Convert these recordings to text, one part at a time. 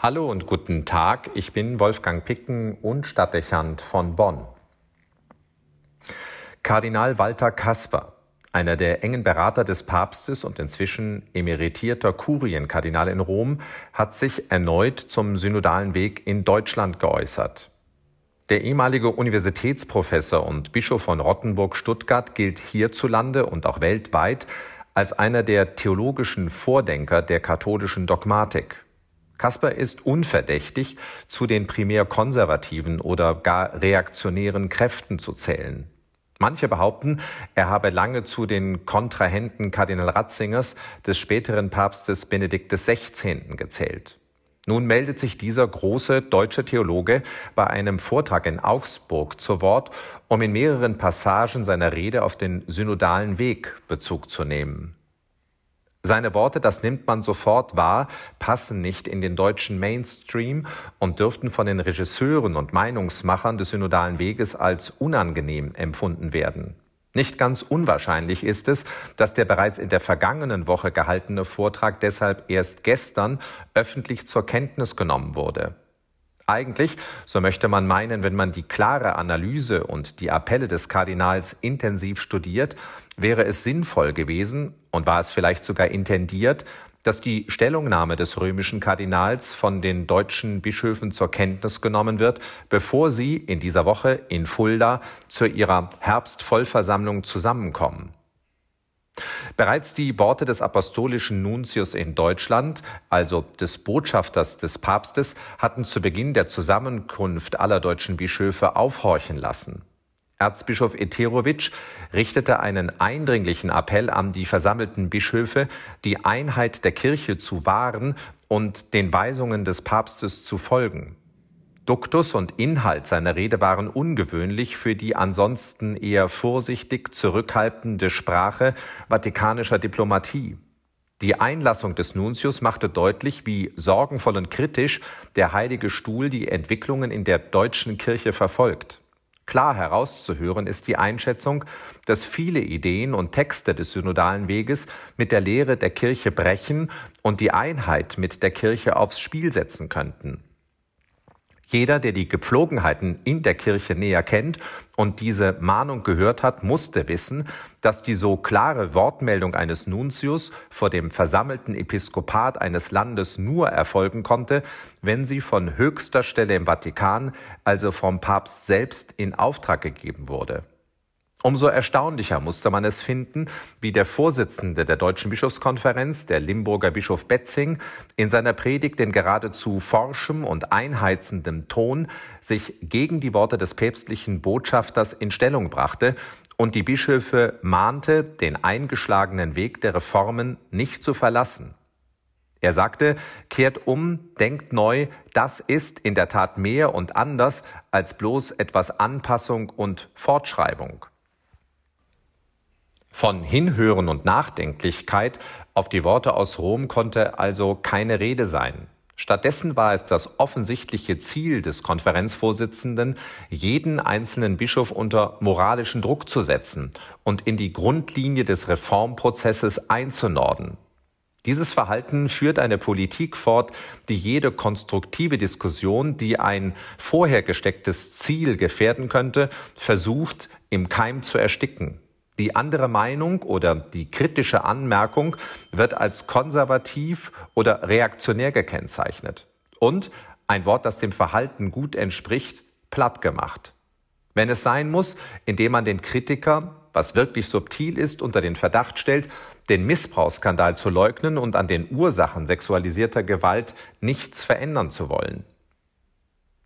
Hallo und guten Tag, ich bin Wolfgang Picken und Stadtdechant von Bonn. Kardinal Walter Kasper, einer der engen Berater des Papstes und inzwischen emeritierter Kurienkardinal in Rom, hat sich erneut zum synodalen Weg in Deutschland geäußert. Der ehemalige Universitätsprofessor und Bischof von Rottenburg-Stuttgart gilt hierzulande und auch weltweit als einer der theologischen Vordenker der katholischen Dogmatik. Kasper ist unverdächtig, zu den primär konservativen oder gar reaktionären Kräften zu zählen. Manche behaupten, er habe lange zu den Kontrahenten Kardinal Ratzingers des späteren Papstes Benedikt XVI. gezählt. Nun meldet sich dieser große deutsche Theologe bei einem Vortrag in Augsburg zu Wort, um in mehreren Passagen seiner Rede auf den synodalen Weg Bezug zu nehmen. Seine Worte, das nimmt man sofort wahr, passen nicht in den deutschen Mainstream und dürften von den Regisseuren und Meinungsmachern des synodalen Weges als unangenehm empfunden werden. Nicht ganz unwahrscheinlich ist es, dass der bereits in der vergangenen Woche gehaltene Vortrag deshalb erst gestern öffentlich zur Kenntnis genommen wurde. Eigentlich, so möchte man meinen, wenn man die klare Analyse und die Appelle des Kardinals intensiv studiert, wäre es sinnvoll gewesen und war es vielleicht sogar intendiert, dass die Stellungnahme des römischen Kardinals von den deutschen Bischöfen zur Kenntnis genommen wird, bevor sie in dieser Woche in Fulda zu ihrer Herbstvollversammlung zusammenkommen. Bereits die Worte des apostolischen Nuntius in Deutschland, also des Botschafters des Papstes, hatten zu Beginn der Zusammenkunft aller deutschen Bischöfe aufhorchen lassen. Erzbischof Eterowitsch richtete einen eindringlichen Appell an die versammelten Bischöfe, die Einheit der Kirche zu wahren und den Weisungen des Papstes zu folgen. Duktus und Inhalt seiner Rede waren ungewöhnlich für die ansonsten eher vorsichtig zurückhaltende Sprache vatikanischer Diplomatie. Die Einlassung des Nuntius machte deutlich, wie sorgenvoll und kritisch der Heilige Stuhl die Entwicklungen in der deutschen Kirche verfolgt. Klar herauszuhören ist die Einschätzung, dass viele Ideen und Texte des synodalen Weges mit der Lehre der Kirche brechen und die Einheit mit der Kirche aufs Spiel setzen könnten. Jeder, der die Gepflogenheiten in der Kirche näher kennt und diese Mahnung gehört hat, musste wissen, dass die so klare Wortmeldung eines Nuntius vor dem versammelten Episkopat eines Landes nur erfolgen konnte, wenn sie von höchster Stelle im Vatikan, also vom Papst selbst, in Auftrag gegeben wurde. Umso erstaunlicher musste man es finden, wie der Vorsitzende der Deutschen Bischofskonferenz, der Limburger Bischof Betzing, in seiner Predigt in geradezu forschem und einheizendem Ton sich gegen die Worte des päpstlichen Botschafters in Stellung brachte und die Bischöfe mahnte, den eingeschlagenen Weg der Reformen nicht zu verlassen. Er sagte, kehrt um, denkt neu, das ist in der Tat mehr und anders als bloß etwas Anpassung und Fortschreibung. Von Hinhören und Nachdenklichkeit auf die Worte aus Rom konnte also keine Rede sein. Stattdessen war es das offensichtliche Ziel des Konferenzvorsitzenden, jeden einzelnen Bischof unter moralischen Druck zu setzen und in die Grundlinie des Reformprozesses einzunorden. Dieses Verhalten führt eine Politik fort, die jede konstruktive Diskussion, die ein vorher gestecktes Ziel gefährden könnte, versucht im Keim zu ersticken. Die andere Meinung oder die kritische Anmerkung wird als konservativ oder reaktionär gekennzeichnet und ein Wort, das dem Verhalten gut entspricht, platt gemacht. Wenn es sein muss, indem man den Kritiker, was wirklich subtil ist, unter den Verdacht stellt, den Missbrauchsskandal zu leugnen und an den Ursachen sexualisierter Gewalt nichts verändern zu wollen.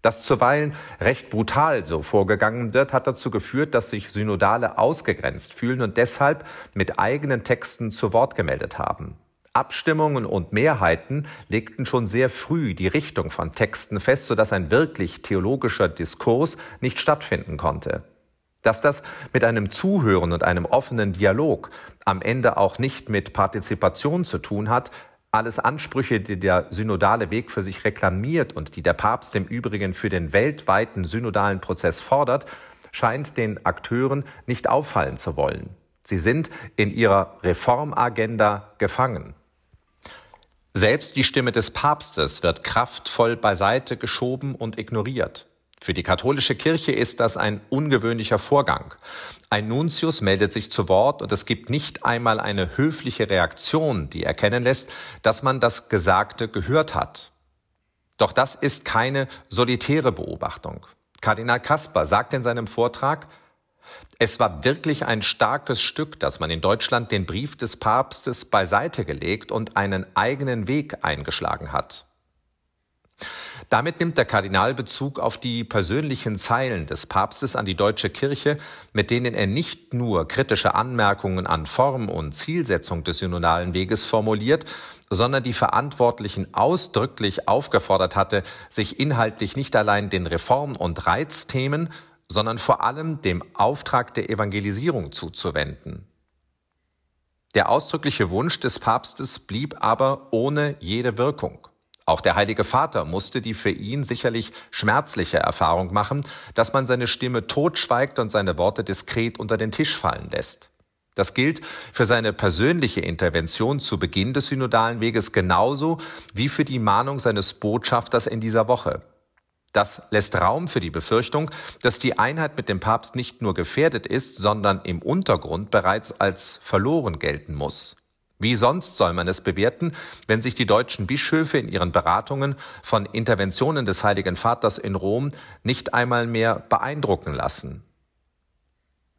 Dass zuweilen recht brutal so vorgegangen wird, hat dazu geführt, dass sich Synodale ausgegrenzt fühlen und deshalb mit eigenen Texten zu Wort gemeldet haben. Abstimmungen und Mehrheiten legten schon sehr früh die Richtung von Texten fest, sodass ein wirklich theologischer Diskurs nicht stattfinden konnte. Dass das mit einem Zuhören und einem offenen Dialog am Ende auch nicht mit Partizipation zu tun hat, alles Ansprüche, die der synodale Weg für sich reklamiert und die der Papst im Übrigen für den weltweiten synodalen Prozess fordert, scheint den Akteuren nicht auffallen zu wollen. Sie sind in ihrer Reformagenda gefangen. Selbst die Stimme des Papstes wird kraftvoll beiseite geschoben und ignoriert. Für die katholische Kirche ist das ein ungewöhnlicher Vorgang. Ein Nuntius meldet sich zu Wort und es gibt nicht einmal eine höfliche Reaktion, die erkennen lässt, dass man das Gesagte gehört hat. Doch das ist keine solitäre Beobachtung. Kardinal Kasper sagt in seinem Vortrag, es war wirklich ein starkes Stück, dass man in Deutschland den Brief des Papstes beiseite gelegt und einen eigenen Weg eingeschlagen hat. Damit nimmt der Kardinal Bezug auf die persönlichen Zeilen des Papstes an die deutsche Kirche, mit denen er nicht nur kritische Anmerkungen an Form und Zielsetzung des synodalen Weges formuliert, sondern die Verantwortlichen ausdrücklich aufgefordert hatte, sich inhaltlich nicht allein den Reform- und Reizthemen, sondern vor allem dem Auftrag der Evangelisierung zuzuwenden. Der ausdrückliche Wunsch des Papstes blieb aber ohne jede Wirkung. Auch der Heilige Vater musste die für ihn sicherlich schmerzliche Erfahrung machen, dass man seine Stimme totschweigt und seine Worte diskret unter den Tisch fallen lässt. Das gilt für seine persönliche Intervention zu Beginn des synodalen Weges genauso wie für die Mahnung seines Botschafters in dieser Woche. Das lässt Raum für die Befürchtung, dass die Einheit mit dem Papst nicht nur gefährdet ist, sondern im Untergrund bereits als verloren gelten muss. Wie sonst soll man es bewerten, wenn sich die deutschen Bischöfe in ihren Beratungen von Interventionen des Heiligen Vaters in Rom nicht einmal mehr beeindrucken lassen?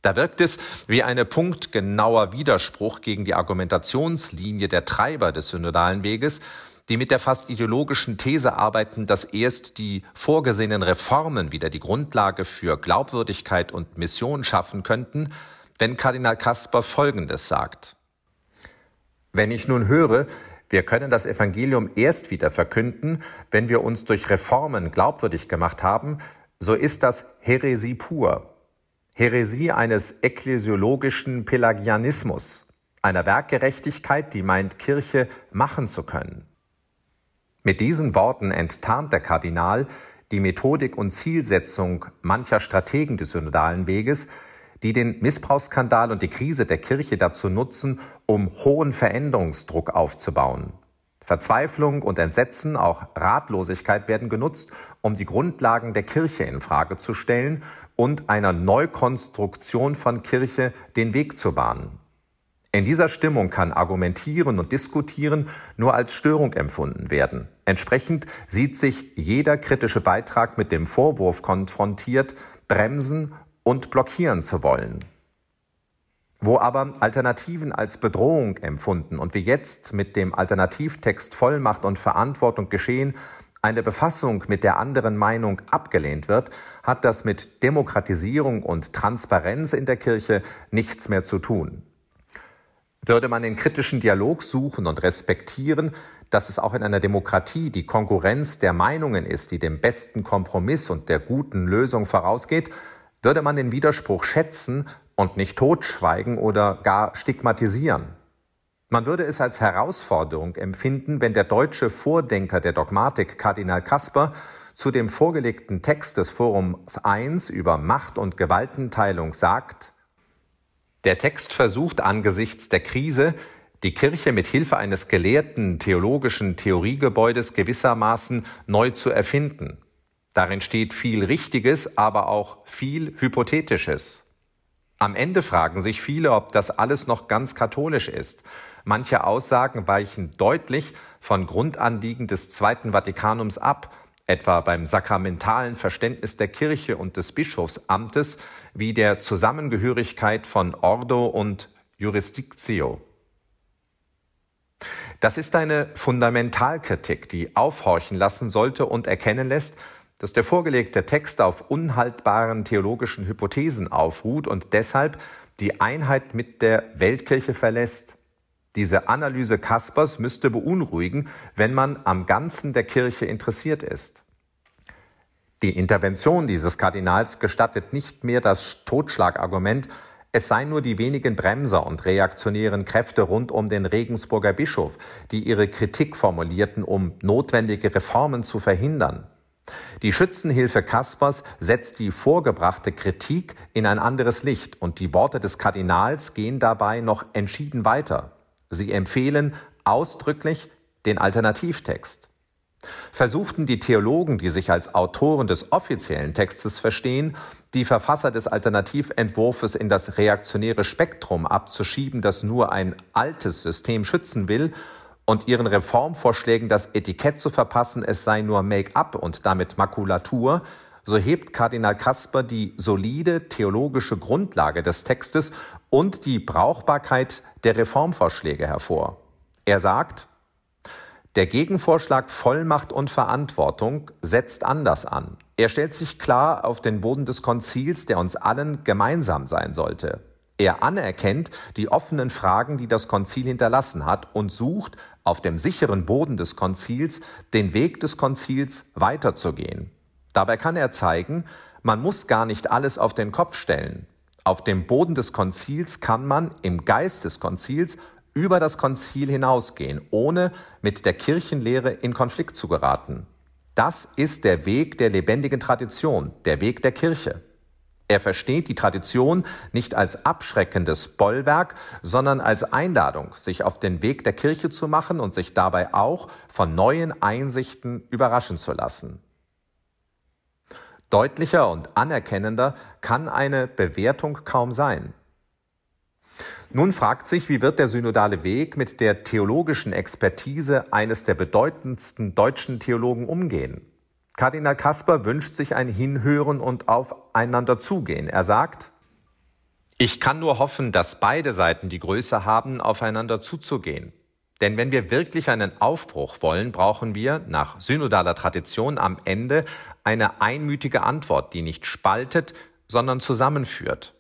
Da wirkt es wie eine punktgenauer Widerspruch gegen die Argumentationslinie der Treiber des synodalen Weges, die mit der fast ideologischen These arbeiten, dass erst die vorgesehenen Reformen wieder die Grundlage für Glaubwürdigkeit und Mission schaffen könnten, wenn Kardinal Kasper Folgendes sagt. Wenn ich nun höre, wir können das Evangelium erst wieder verkünden, wenn wir uns durch Reformen glaubwürdig gemacht haben, so ist das Häresie pur. Häresie eines ekklesiologischen Pelagianismus, einer Werkgerechtigkeit, die meint, Kirche machen zu können. Mit diesen Worten enttarnt der Kardinal die Methodik und Zielsetzung mancher Strategen des synodalen Weges, die den Missbrauchsskandal und die Krise der Kirche dazu nutzen, um hohen Veränderungsdruck aufzubauen. Verzweiflung und Entsetzen, auch Ratlosigkeit werden genutzt, um die Grundlagen der Kirche in Frage zu stellen und einer Neukonstruktion von Kirche den Weg zu bahnen. In dieser Stimmung kann Argumentieren und Diskutieren nur als Störung empfunden werden. Entsprechend sieht sich jeder kritische Beitrag mit dem Vorwurf konfrontiert, bremsen und blockieren zu wollen. Wo aber Alternativen als Bedrohung empfunden und wie jetzt mit dem Alternativtext Vollmacht und Verantwortung geschehen, eine Befassung mit der anderen Meinung abgelehnt wird, hat das mit Demokratisierung und Transparenz in der Kirche nichts mehr zu tun. Würde man den kritischen Dialog suchen und respektieren, dass es auch in einer Demokratie die Konkurrenz der Meinungen ist, die dem besten Kompromiss und der guten Lösung vorausgeht, würde man den Widerspruch schätzen und nicht totschweigen oder gar stigmatisieren. Man würde es als Herausforderung empfinden, wenn der deutsche Vordenker der Dogmatik Kardinal Kasper zu dem vorgelegten Text des Forums 1 über Macht- und Gewaltenteilung sagt, der Text versucht angesichts der Krise, die Kirche mit Hilfe eines gelehrten theologischen Theoriegebäudes gewissermaßen neu zu erfinden. Darin steht viel Richtiges, aber auch viel Hypothetisches. Am Ende fragen sich viele, ob das alles noch ganz katholisch ist. Manche Aussagen weichen deutlich von Grundanliegen des Zweiten Vatikanums ab, etwa beim sakramentalen Verständnis der Kirche und des Bischofsamtes wie der Zusammengehörigkeit von Ordo und Jurisdictio. Das ist eine Fundamentalkritik, die aufhorchen lassen sollte und erkennen lässt, dass der vorgelegte Text auf unhaltbaren theologischen Hypothesen aufruht und deshalb die Einheit mit der Weltkirche verlässt. Diese Analyse Kaspers müsste beunruhigen, wenn man am Ganzen der Kirche interessiert ist. Die Intervention dieses Kardinals gestattet nicht mehr das Totschlagargument, es seien nur die wenigen Bremser und reaktionären Kräfte rund um den Regensburger Bischof, die ihre Kritik formulierten, um notwendige Reformen zu verhindern. Die Schützenhilfe Kaspers setzt die vorgebrachte Kritik in ein anderes Licht und die Worte des Kardinals gehen dabei noch entschieden weiter. Sie empfehlen ausdrücklich, den Alternativtext. Versuchten die Theologen, die sich als Autoren des offiziellen Textes verstehen, die Verfasser des Alternativentwurfes in das reaktionäre Spektrum abzuschieben, das nur ein altes System schützen will, und ihren Reformvorschlägen das Etikett zu verpassen, es sei nur Make-up und damit Makulatur, so hebt Kardinal Kasper die solide theologische Grundlage des Textes und die Brauchbarkeit der Reformvorschläge hervor. Er sagt, der Gegenvorschlag Vollmacht und Verantwortung setzt anders an. Er stellt sich klar auf den Boden des Konzils, der uns allen gemeinsam sein sollte. Er anerkennt die offenen Fragen, die das Konzil hinterlassen hat und sucht auf dem sicheren Boden des Konzils den Weg des Konzils weiterzugehen. Dabei kann er zeigen, man muss gar nicht alles auf den Kopf stellen. Auf dem Boden des Konzils kann man im Geist des Konzils über das Konzil hinausgehen, ohne mit der Kirchenlehre in Konflikt zu geraten. Das ist der Weg der lebendigen Tradition, der Weg der Kirche. Er versteht die Tradition nicht als abschreckendes Bollwerk, sondern als Einladung, sich auf den Weg der Kirche zu machen und sich dabei auch von neuen Einsichten überraschen zu lassen. Deutlicher und anerkennender kann eine Bewertung kaum sein. Nun fragt sich, wie wird der synodale Weg mit der theologischen Expertise eines der bedeutendsten deutschen Theologen umgehen? Kardinal Kasper wünscht sich ein Hinhören und aufeinander zugehen. Er sagt, ich kann nur hoffen, dass beide Seiten die Größe haben, aufeinander zuzugehen. Denn wenn wir wirklich einen Aufbruch wollen, brauchen wir nach synodaler Tradition am Ende eine einmütige Antwort, die nicht spaltet, sondern zusammenführt.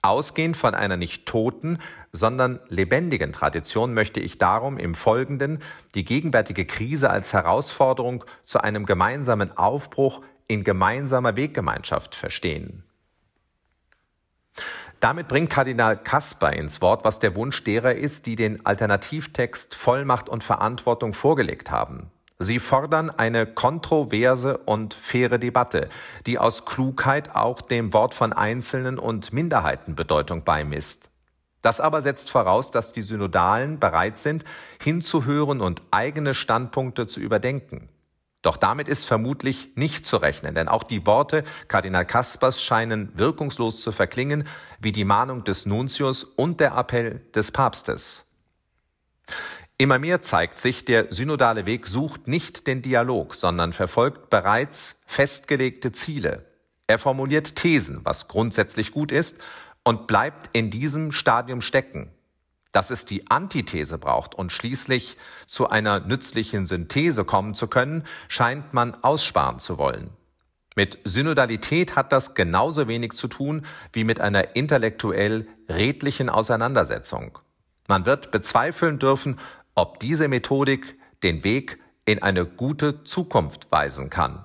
Ausgehend von einer nicht toten, sondern lebendigen Tradition möchte ich darum im Folgenden die gegenwärtige Krise als Herausforderung zu einem gemeinsamen Aufbruch in gemeinsamer Weggemeinschaft verstehen. Damit bringt Kardinal Kasper ins Wort, was der Wunsch derer ist, die den Alternativtext Vollmacht und Verantwortung vorgelegt haben. Sie fordern eine kontroverse und faire Debatte, die aus Klugheit auch dem Wort von Einzelnen und Minderheiten Bedeutung beimisst. Das aber setzt voraus, dass die Synodalen bereit sind, hinzuhören und eigene Standpunkte zu überdenken. Doch damit ist vermutlich nicht zu rechnen, denn auch die Worte Kardinal Kaspers scheinen wirkungslos zu verklingen, wie die Mahnung des Nuntius und der Appell des Papstes. Immer mehr zeigt sich, der synodale Weg sucht nicht den Dialog, sondern verfolgt bereits festgelegte Ziele. Er formuliert Thesen, was grundsätzlich gut ist, und bleibt in diesem Stadium stecken. Dass es die Antithese braucht und schließlich zu einer nützlichen Synthese kommen zu können, scheint man aussparen zu wollen. Mit Synodalität hat das genauso wenig zu tun wie mit einer intellektuell redlichen Auseinandersetzung. Man wird bezweifeln dürfen, ob diese Methodik den Weg in eine gute Zukunft weisen kann.